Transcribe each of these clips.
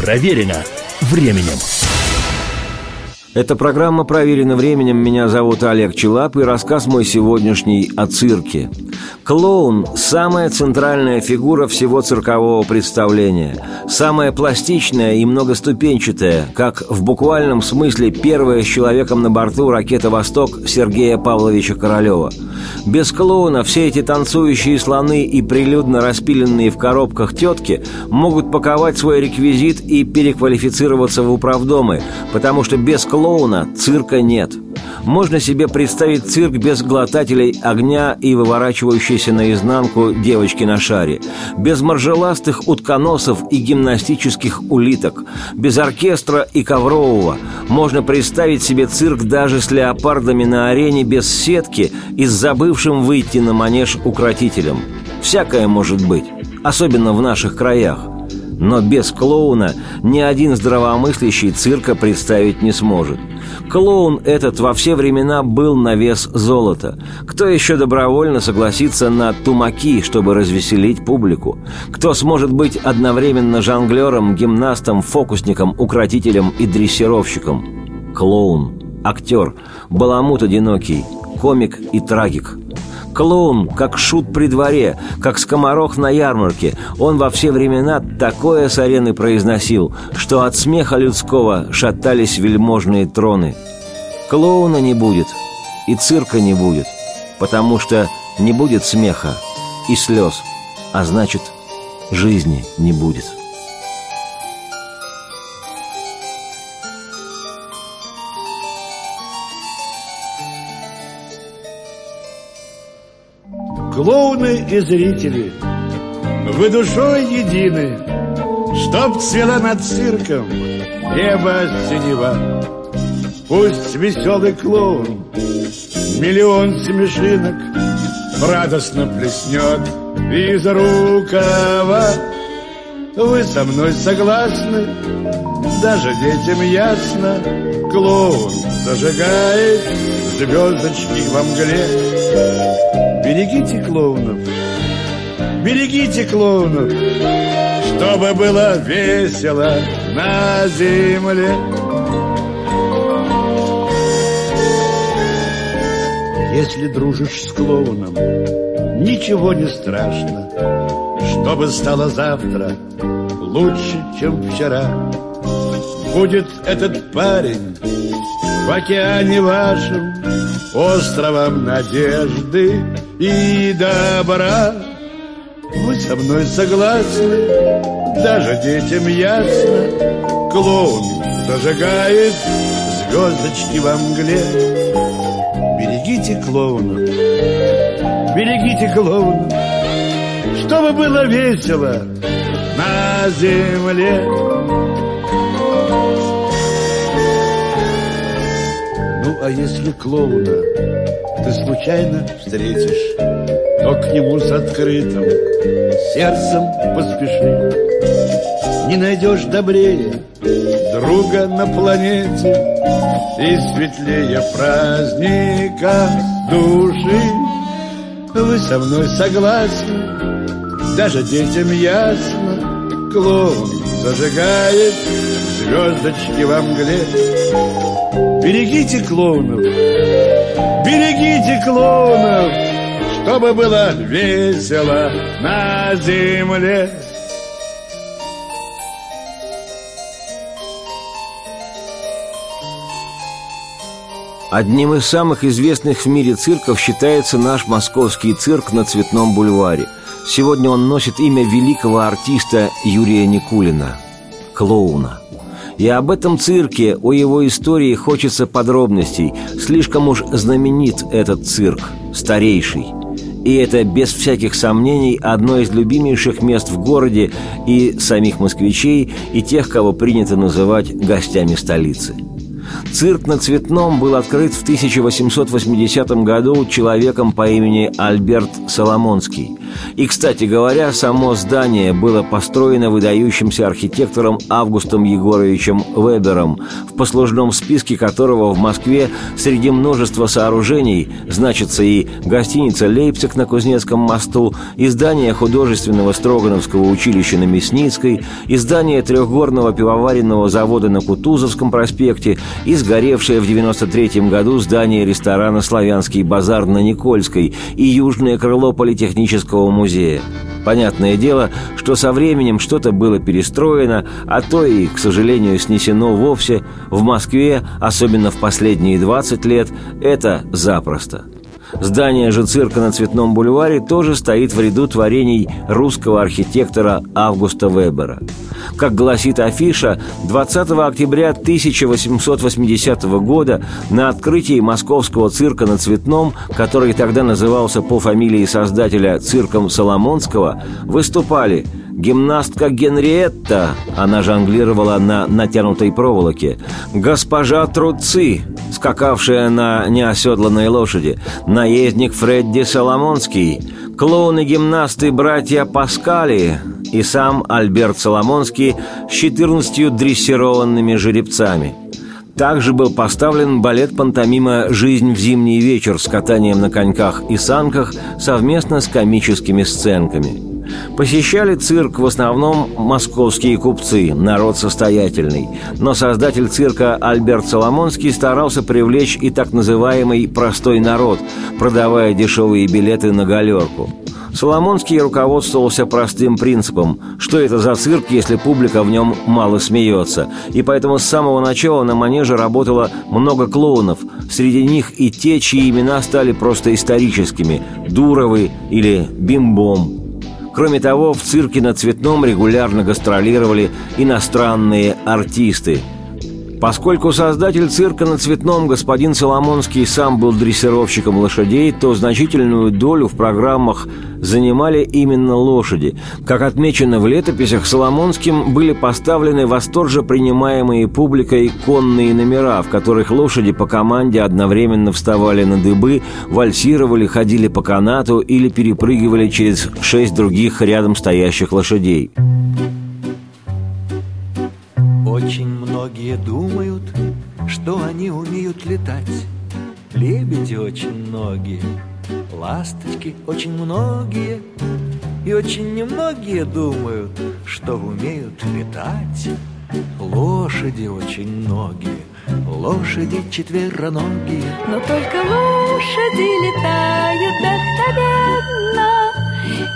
Проверено временем. Эта программа проверена временем. Меня зовут Олег Челап, и рассказ мой сегодняшний о цирке. Клоун – самая центральная фигура всего циркового представления. Самая пластичная и многоступенчатая, как в буквальном смысле первая с человеком на борту ракета «Восток» Сергея Павловича Королева. Без клоуна все эти танцующие слоны и прилюдно распиленные в коробках тетки могут паковать свой реквизит и переквалифицироваться в управдомы, потому что без клоуна цирка нет – можно себе представить цирк без глотателей огня и выворачивающейся наизнанку девочки на шаре, без маржеластых утконосов и гимнастических улиток, без оркестра и коврового. Можно представить себе цирк даже с леопардами на арене без сетки и с забывшим выйти на манеж укротителем. Всякое может быть, особенно в наших краях. Но без клоуна ни один здравомыслящий цирка представить не сможет. Клоун этот во все времена был на вес золота. Кто еще добровольно согласится на тумаки, чтобы развеселить публику? Кто сможет быть одновременно жонглером, гимнастом, фокусником, укротителем и дрессировщиком? Клоун, актер, баламут одинокий, комик и трагик – Клоун, как шут при дворе, как скоморох на ярмарке. Он во все времена такое с арены произносил, что от смеха людского шатались вельможные троны. Клоуна не будет, и цирка не будет, потому что не будет смеха и слез, а значит, жизни не будет. Клоуны и зрители, вы душой едины, Чтоб цвела над цирком небо синева. Пусть веселый клоун миллион смешинок Радостно плеснет из рукава. Вы со мной согласны, даже детям ясно, Клоун зажигает звездочки во мгле. Берегите клоунов, берегите клоунов, чтобы было весело на земле. Если дружишь с клоуном, ничего не страшно, чтобы стало завтра лучше, чем вчера. Будет этот парень в океане вашем островом надежды и добра. Вы со мной согласны, даже детям ясно, клоун зажигает звездочки во мгле. Берегите клоуна, берегите клоуна, чтобы было весело на земле. А если клоуна ты случайно встретишь, то к нему с открытым сердцем поспеши. Не найдешь добрее друга на планете и светлее праздника души. Вы со мной согласны, даже детям ясно, клоун зажигает звездочки во мгле. Берегите клоунов, Берегите клоунов, чтобы было весело на земле. Одним из самых известных в мире цирков считается наш московский цирк на Цветном бульваре. Сегодня он носит имя великого артиста Юрия Никулина – клоуна – и об этом цирке, о его истории хочется подробностей. Слишком уж знаменит этот цирк, старейший. И это, без всяких сомнений, одно из любимейших мест в городе и самих москвичей, и тех, кого принято называть гостями столицы. Цирк на Цветном был открыт в 1880 году человеком по имени Альберт Соломонский. И, кстати говоря, само здание было построено выдающимся архитектором Августом Егоровичем Вебером, в послужном списке которого в Москве среди множества сооружений значится и гостиница «Лейпциг» на Кузнецком мосту, и здание художественного Строгановского училища на Мясницкой, и здание трехгорного пивоваренного завода на Кутузовском проспекте, и сгоревшее в 93 году здание ресторана «Славянский базар» на Никольской и южное крыло Политехнического музея. Понятное дело, что со временем что-то было перестроено, а то и, к сожалению, снесено вовсе. В Москве, особенно в последние 20 лет, это запросто – Здание же цирка на Цветном бульваре тоже стоит в ряду творений русского архитектора Августа Вебера. Как гласит афиша, 20 октября 1880 года на открытии московского цирка на Цветном, который тогда назывался по фамилии создателя цирком Соломонского, выступали гимнастка Генриетта, она жонглировала на натянутой проволоке, госпожа Труци, скакавшая на неоседланной лошади, наездник Фредди Соломонский, клоуны-гимнасты братья Паскали. И сам Альберт Соломонский с 14 дрессированными жеребцами. Также был поставлен балет пантомима «Жизнь в зимний вечер» с катанием на коньках и санках совместно с комическими сценками – Посещали цирк в основном московские купцы, народ состоятельный. Но создатель цирка Альберт Соломонский старался привлечь и так называемый «простой народ», продавая дешевые билеты на галерку. Соломонский руководствовался простым принципом, что это за цирк, если публика в нем мало смеется. И поэтому с самого начала на манеже работало много клоунов, среди них и те, чьи имена стали просто историческими – Дуровы или Бимбом – Кроме того, в цирке на Цветном регулярно гастролировали иностранные артисты – Поскольку создатель цирка на Цветном господин Соломонский сам был дрессировщиком лошадей, то значительную долю в программах занимали именно лошади. Как отмечено в летописях, Соломонским были поставлены восторже принимаемые публикой конные номера, в которых лошади по команде одновременно вставали на дыбы, вальсировали, ходили по канату или перепрыгивали через шесть других рядом стоящих лошадей. Очень многие думают, что они умеют летать. Лебеди очень многие, ласточки очень многие, и очень немногие думают, что умеют летать. Лошади очень многие, лошади четвероногие. Но только лошади летают вдохновенно,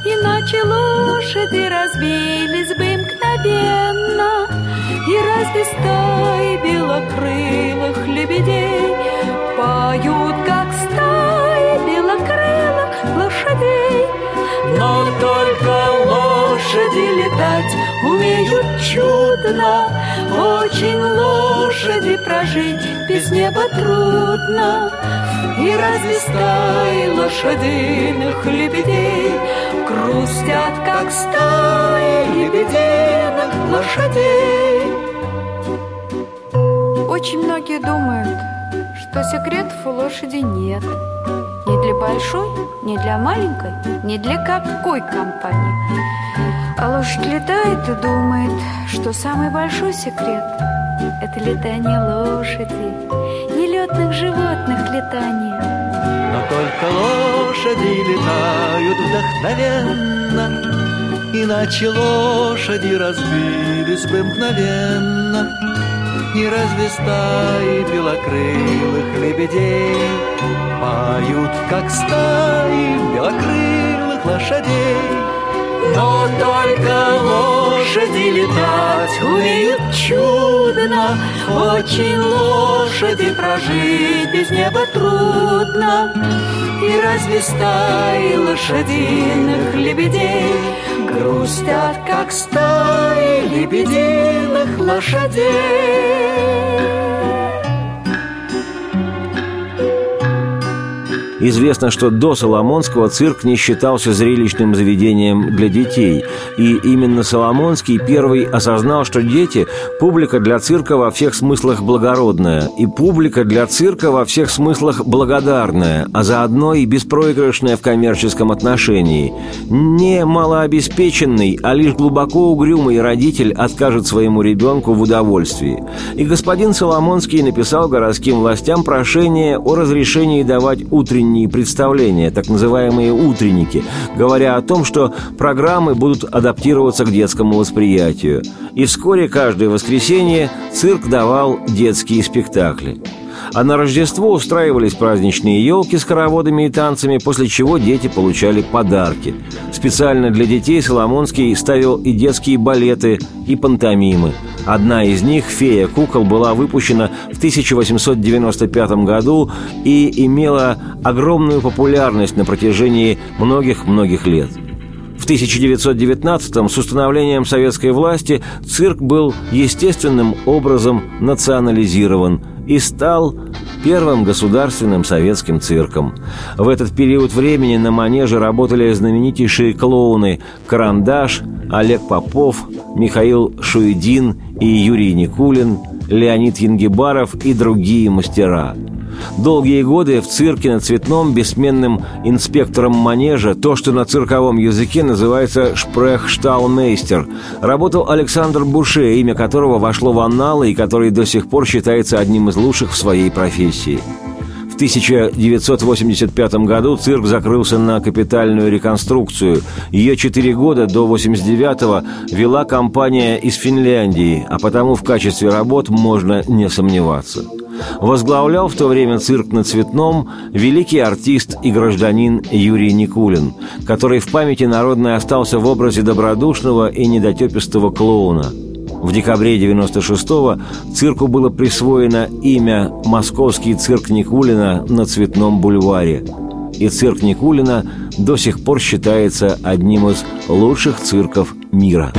Иначе лошади разбились бы мгновенно. И разве стаи белокрылых лебедей. Поют, как стаи белокрылых лошадей. Но только лошади летать умеют чудно. Очень лошади прожить без неба трудно. И разве стаи лошадиных лебедей Грустят, как стаи лебединых лошадей Очень многие думают, что секретов у лошади нет. Ни для большой, ни для маленькой, ни для какой компании. А лошадь летает и думает, что самый большой секрет – это летание лошади, нелетных животных летание – но только лошади летают вдохновенно Иначе лошади разбились бы мгновенно И разве стаи белокрылых лебедей. Поют, как стаи белокрылых лошадей. Но только лошади летать умеют чудно. Очень лошади прожить без неба трудно. И разве стаи лошадиных лебедей Грустят, как стаи лебединых лошадей Известно, что до Соломонского цирк не считался зрелищным заведением для детей. И именно Соломонский первый осознал, что дети – публика для цирка во всех смыслах благородная, и публика для цирка во всех смыслах благодарная, а заодно и беспроигрышная в коммерческом отношении. Не малообеспеченный, а лишь глубоко угрюмый родитель откажет своему ребенку в удовольствии. И господин Соломонский написал городским властям прошение о разрешении давать утренние представления, так называемые «утренники», говоря о том, что программы будут адаптироваться к детскому восприятию. И вскоре каждое воскресенье цирк давал детские спектакли. А на Рождество устраивались праздничные елки с хороводами и танцами, после чего дети получали подарки. Специально для детей Соломонский ставил и детские балеты, и пантомимы. Одна из них, «Фея кукол», была выпущена в 1895 году и имела огромную популярность на протяжении многих-многих лет. В 1919-м с установлением советской власти цирк был естественным образом национализирован – и стал первым государственным советским цирком. В этот период времени на манеже работали знаменитейшие клоуны «Карандаш», Олег Попов, Михаил Шуедин и Юрий Никулин, Леонид Янгибаров и другие мастера – Долгие годы в цирке на Цветном бессменным инспектором манежа, то, что на цирковом языке называется шпрехштаумейстер, работал Александр Буше, имя которого вошло в анналы и который до сих пор считается одним из лучших в своей профессии. В 1985 году цирк закрылся на капитальную реконструкцию. Ее четыре года до 89-го вела компания из Финляндии, а потому в качестве работ можно не сомневаться. Возглавлял в то время цирк на Цветном великий артист и гражданин Юрий Никулин, который в памяти народной остался в образе добродушного и недотепистого клоуна. В декабре 96-го цирку было присвоено имя «Московский цирк Никулина на Цветном бульваре». И цирк Никулина до сих пор считается одним из лучших цирков мира.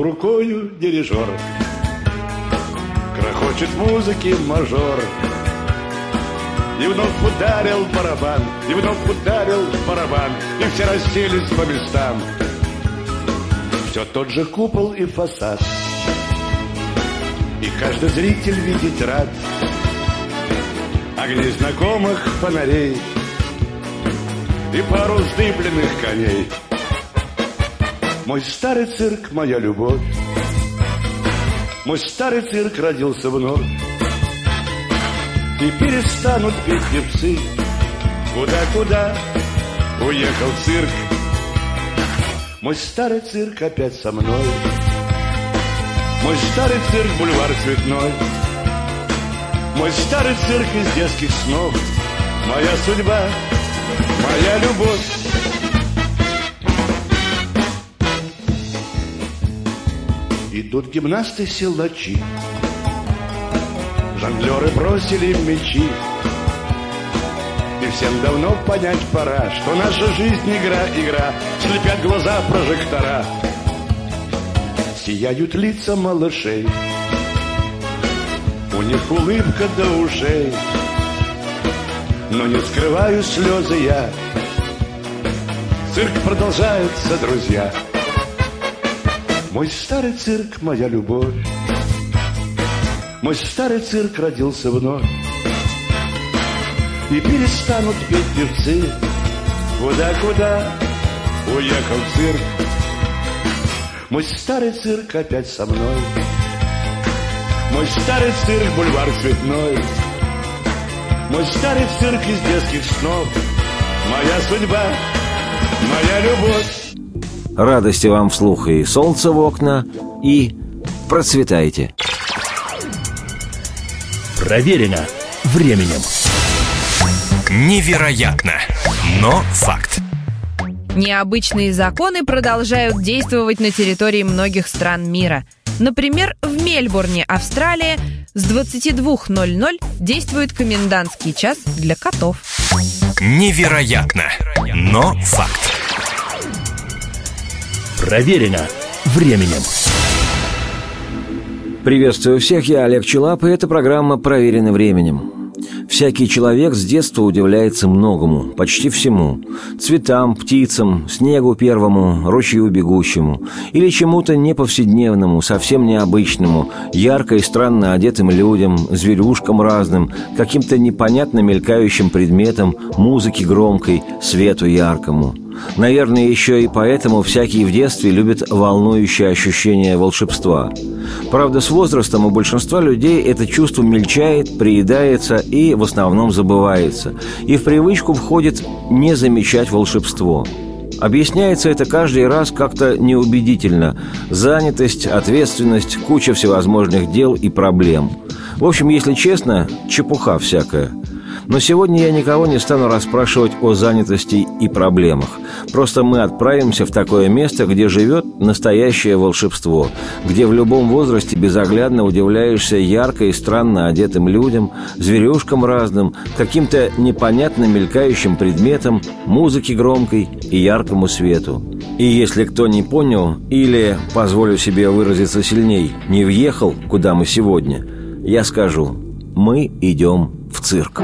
Махнул рукою дирижер. Грохочет музыки мажор. И вновь ударил барабан И вновь ударил барабан И все расселись по местам. Все тот же купол и фасад. И каждый зритель видеть рад. Огни знакомых фонарей И пару вздыбленных коней мой старый цирк, моя любовь. Мой старый цирк родился вновь И перестанут петь певцы Куда-куда уехал цирк? Мой старый цирк опять со мной. Мой старый цирк, бульвар цветной. Мой старый цирк из детских снов. Моя судьба, моя любовь Идут гимнасты-силачи Жонглеры бросили мечи. И всем давно понять пора Что наша жизнь игра, игра. Слепят глаза прожектора. Сияют лица малышей. У них улыбка до ушей. Но не скрываю слезы я. Цирк продолжается, друзья мой старый цирк, моя любовь. Мой старый цирк родился вновь. И перестанут петь певцы. Куда-куда уехал цирк? Мой старый цирк опять со мной. Мой старый цирк, бульвар цветной. Мой старый цирк из детских снов. Моя судьба, моя любовь Радости вам вслух и солнце в окна, и процветайте. Проверено временем. Невероятно, но факт. Необычные законы продолжают действовать на территории многих стран мира. Например, в Мельбурне, Австралия, с 22.00 действует комендантский час для котов. Невероятно, но факт. Проверено временем. Приветствую всех, я Олег Челап, и эта программа «Проверена временем». Всякий человек с детства удивляется многому, почти всему. Цветам, птицам, снегу первому, ручью бегущему. Или чему-то неповседневному, совсем необычному, ярко и странно одетым людям, зверюшкам разным, каким-то непонятно мелькающим предметам, музыке громкой, свету яркому – Наверное, еще и поэтому всякий в детстве любит волнующее ощущение волшебства. Правда, с возрастом у большинства людей это чувство мельчает, приедается и в основном забывается. И в привычку входит не замечать волшебство. Объясняется это каждый раз как-то неубедительно. Занятость, ответственность, куча всевозможных дел и проблем. В общем, если честно, чепуха всякая – но сегодня я никого не стану расспрашивать о занятости и проблемах. Просто мы отправимся в такое место, где живет настоящее волшебство, где в любом возрасте безоглядно удивляешься ярко и странно одетым людям, зверюшкам разным, каким-то непонятно мелькающим предметам, музыке громкой и яркому свету. И если кто не понял или, позволю себе выразиться сильней, не въехал, куда мы сегодня, я скажу, мы идем в цирк.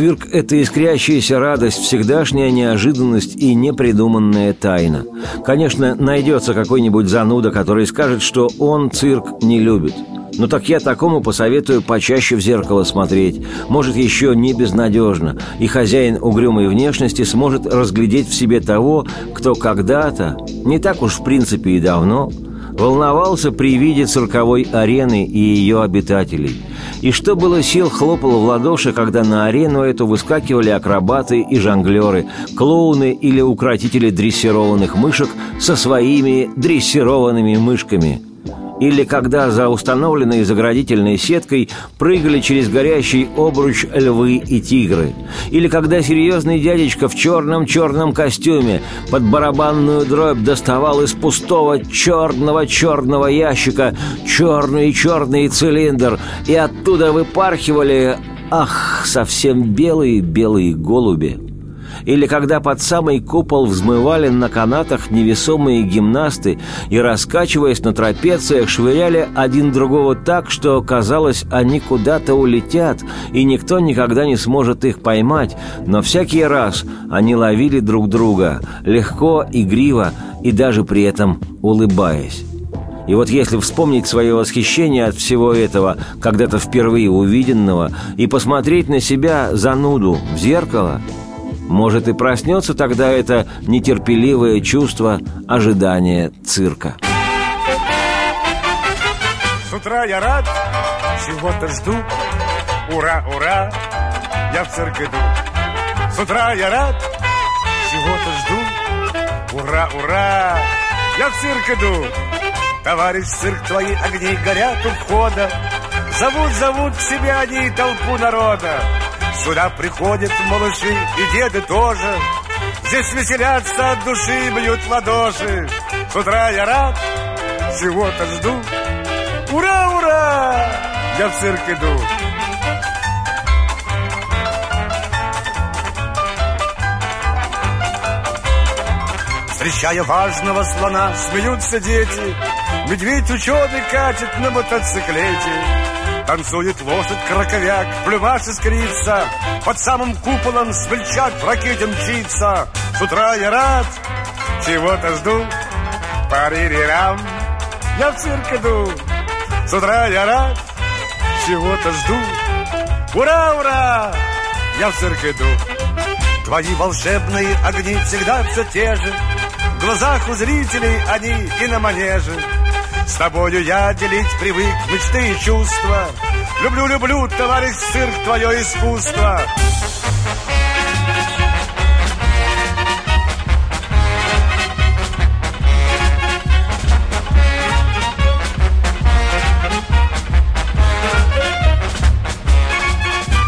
Цирк – это искрящаяся радость, всегдашняя неожиданность и непридуманная тайна. Конечно, найдется какой-нибудь зануда, который скажет, что он цирк не любит. Но так я такому посоветую почаще в зеркало смотреть. Может, еще не безнадежно. И хозяин угрюмой внешности сможет разглядеть в себе того, кто когда-то, не так уж в принципе и давно, волновался при виде цирковой арены и ее обитателей. И что было сил, хлопало в ладоши, когда на арену эту выскакивали акробаты и жонглеры, клоуны или укротители дрессированных мышек со своими дрессированными мышками – или когда за установленной заградительной сеткой прыгали через горящий обруч львы и тигры, или когда серьезный дядечка в черном-черном костюме под барабанную дробь доставал из пустого черного-черного ящика черный-черный цилиндр, и оттуда выпархивали, ах, совсем белые-белые голуби. Или когда под самый купол взмывали на канатах невесомые гимнасты и, раскачиваясь на трапециях, швыряли один другого так, что, казалось, они куда-то улетят, и никто никогда не сможет их поймать, но всякий раз они ловили друг друга, легко, игриво и даже при этом улыбаясь. И вот если вспомнить свое восхищение от всего этого, когда-то впервые увиденного, и посмотреть на себя зануду в зеркало – может, и проснется тогда это нетерпеливое чувство ожидания цирка. С утра я рад, чего-то жду. Ура, ура, я в цирк иду. С утра я рад, чего-то жду. Ура, ура, я в цирк иду. Товарищ цирк, твои огни горят у входа. Зовут, зовут к себе они толпу народа. Сюда приходят малыши и деды тоже. Здесь веселятся от души, бьют ладоши. С утра я рад, чего-то жду. Ура, ура! Я в цирк иду. Встречая важного слона, смеются дети. Медведь ученый катит на мотоциклете Танцует лошадь-краковяк, плюмаш искрится, Под самым куполом смельчак в ракете мчится. С утра я рад, чего-то жду, паририрам, я в цирк иду. С утра я рад, чего-то жду, ура, ура, я в цирк иду. Твои волшебные огни всегда все те же, В глазах у зрителей они и на манеже. С тобою я делить привык мечты и чувства. Люблю, люблю, товарищ цирк, твое искусство.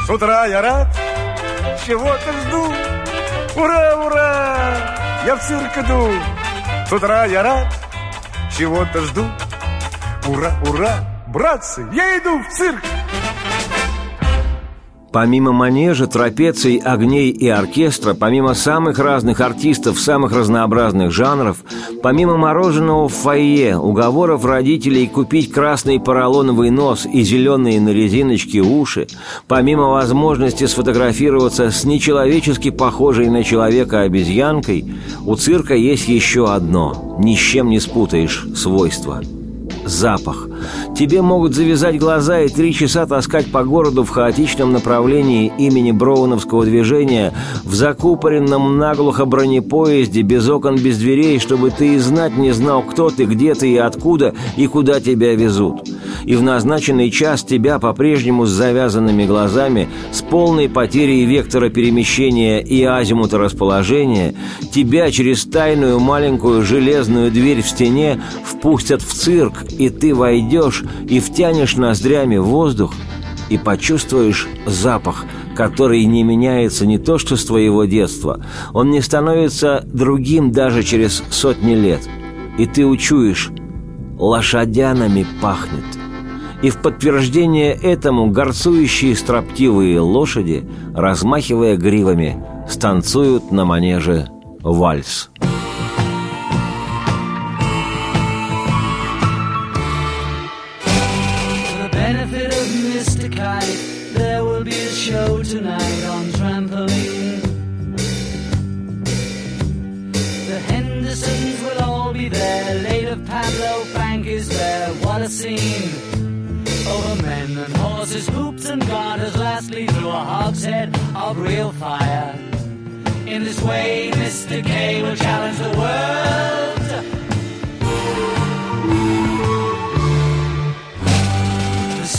С утра я рад, чего-то жду. Ура, ура, я в цирк иду. С утра я рад, чего-то жду Ура, ура! Братцы, я иду в цирк! Помимо манежа, трапеций, огней и оркестра, помимо самых разных артистов самых разнообразных жанров, помимо мороженого в фойе, уговоров родителей купить красный поролоновый нос и зеленые на резиночке уши, помимо возможности сфотографироваться с нечеловечески похожей на человека обезьянкой, у цирка есть еще одно, ни с чем не спутаешь, свойство – запах. Тебе могут завязать глаза и три часа таскать по городу в хаотичном направлении имени Броуновского движения в закупоренном наглухо бронепоезде без окон, без дверей, чтобы ты и знать не знал, кто ты, где ты и откуда, и куда тебя везут. И в назначенный час тебя по-прежнему с завязанными глазами, с полной потерей вектора перемещения и азимута расположения, тебя через тайную маленькую железную дверь в стене впустят в цирк, и ты войдешь и втянешь ноздрями воздух, и почувствуешь запах, который не меняется не то что с твоего детства, он не становится другим даже через сотни лет. И ты учуешь, лошадянами пахнет. И в подтверждение этому горцующие строптивые лошади, размахивая гривами, станцуют на манеже вальс. show tonight on trampoline. The Hendersons will all be there. Later, Pablo Frank is there. What a scene! Over men and horses, hoops and garters. Lastly, through a hogshead of real fire. In this way, Mr. K will challenge the world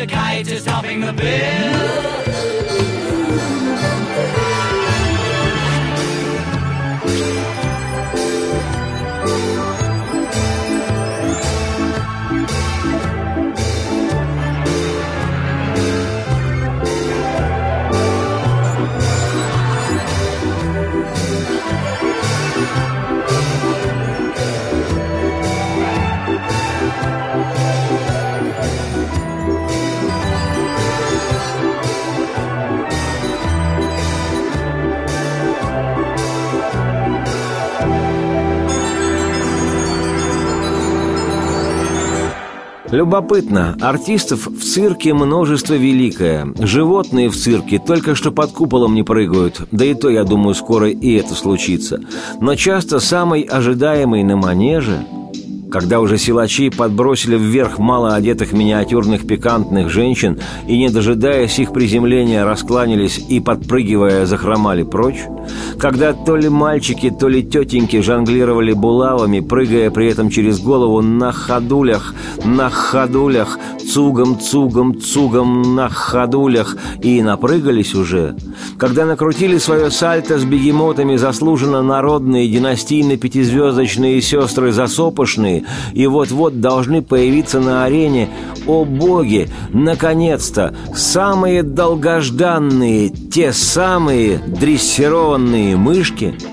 Mr. Kite is topping the bill. Любопытно, артистов в цирке множество великое. Животные в цирке только что под куполом не прыгают, да и то, я думаю, скоро и это случится. Но часто самый ожидаемый на манеже когда уже силачи подбросили вверх малоодетых миниатюрных пикантных женщин и, не дожидаясь их приземления, раскланялись и, подпрыгивая, захромали прочь, когда то ли мальчики, то ли тетеньки жонглировали булавами, прыгая при этом через голову на ходулях, на ходулях, цугом, цугом, цугом на ходулях и напрыгались уже, когда накрутили свое сальто с бегемотами заслуженно народные династийно-пятизвездочные сестры засопошные и вот-вот должны появиться на арене, о боги, наконец-то, самые долгожданные, те самые дрессированные мышки –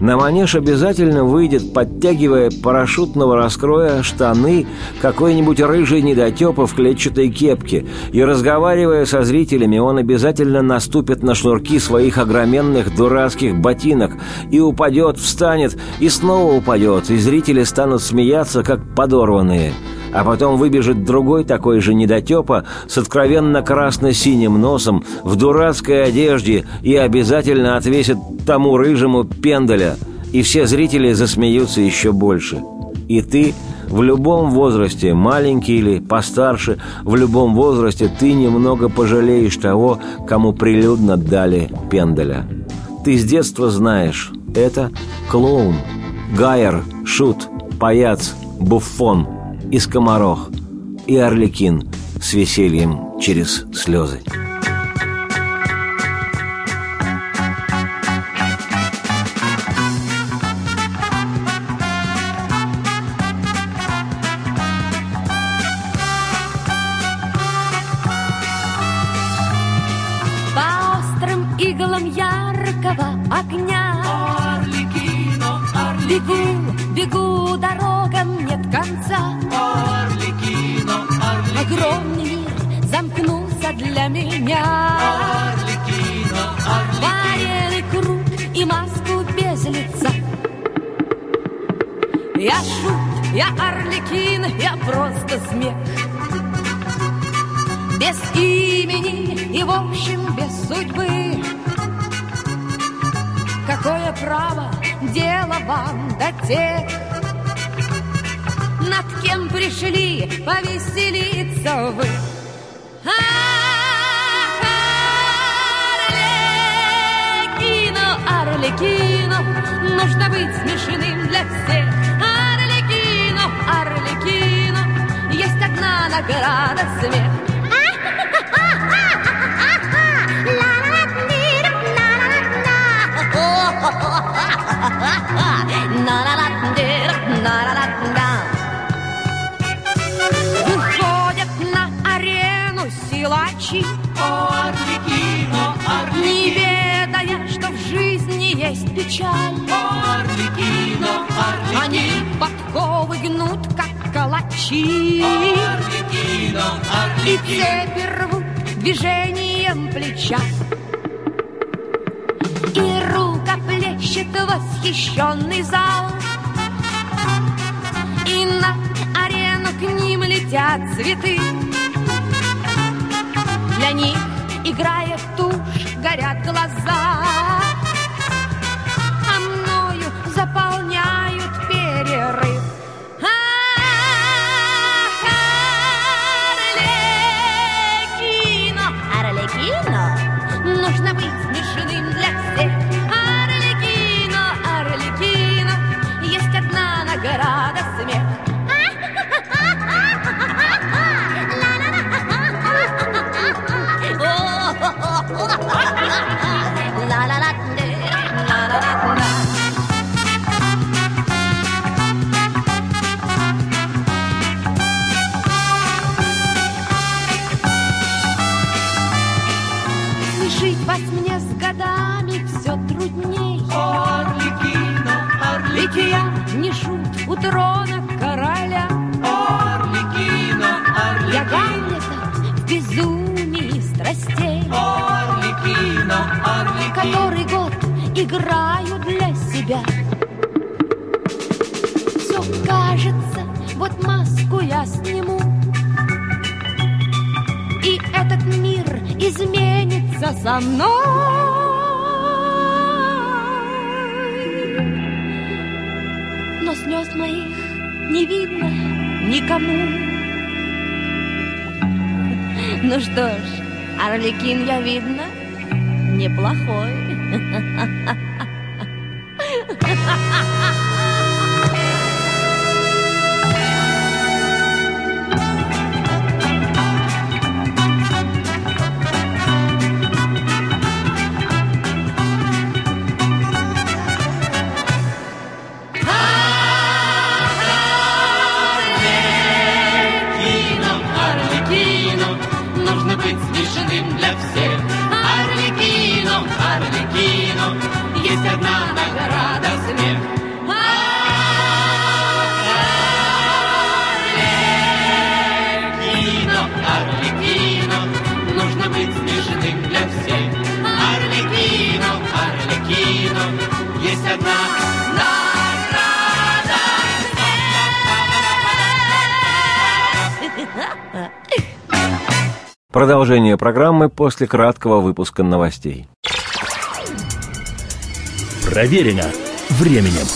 на манеж обязательно выйдет, подтягивая парашютного раскроя штаны какой-нибудь рыжий недотепа в клетчатой кепке, и, разговаривая со зрителями, он обязательно наступит на шнурки своих огроменных дурацких ботинок. И упадет, встанет и снова упадет, и зрители станут смеяться, как подорванные – а потом выбежит другой такой же недотепа с откровенно красно-синим носом, в дурацкой одежде и обязательно отвесит тому рыжему пенделя, и все зрители засмеются еще больше. И ты в любом возрасте, маленький или постарше, в любом возрасте ты немного пожалеешь того, кому прилюдно дали пенделя. Ты с детства знаешь, это клоун, гайер, шут, паяц, буффон – и скоморох, и орликин с весельем через слезы. Я шут, я орликин, я просто смех. Без имени и, в общем, без судьбы. Какое право дело вам до тех? Над кем пришли повеселиться вы? Ах, Арлекино, Арлекино, нужно быть смешным для всех. Награда смех. Выходят на арену силачи, Орликино, не Орликино, ведая, что в жизни есть печаль. Орликино, Они Орликино, подковы гнут, как калачи, Орликино, и Орликино. цепи рвут движением плеча. И рукоплещет восхищенный зал, и на арену к ним летят цветы. Для них, играя в тушь, горят глаза, Арлекин я видно программы после краткого выпуска новостей. Проверено временем.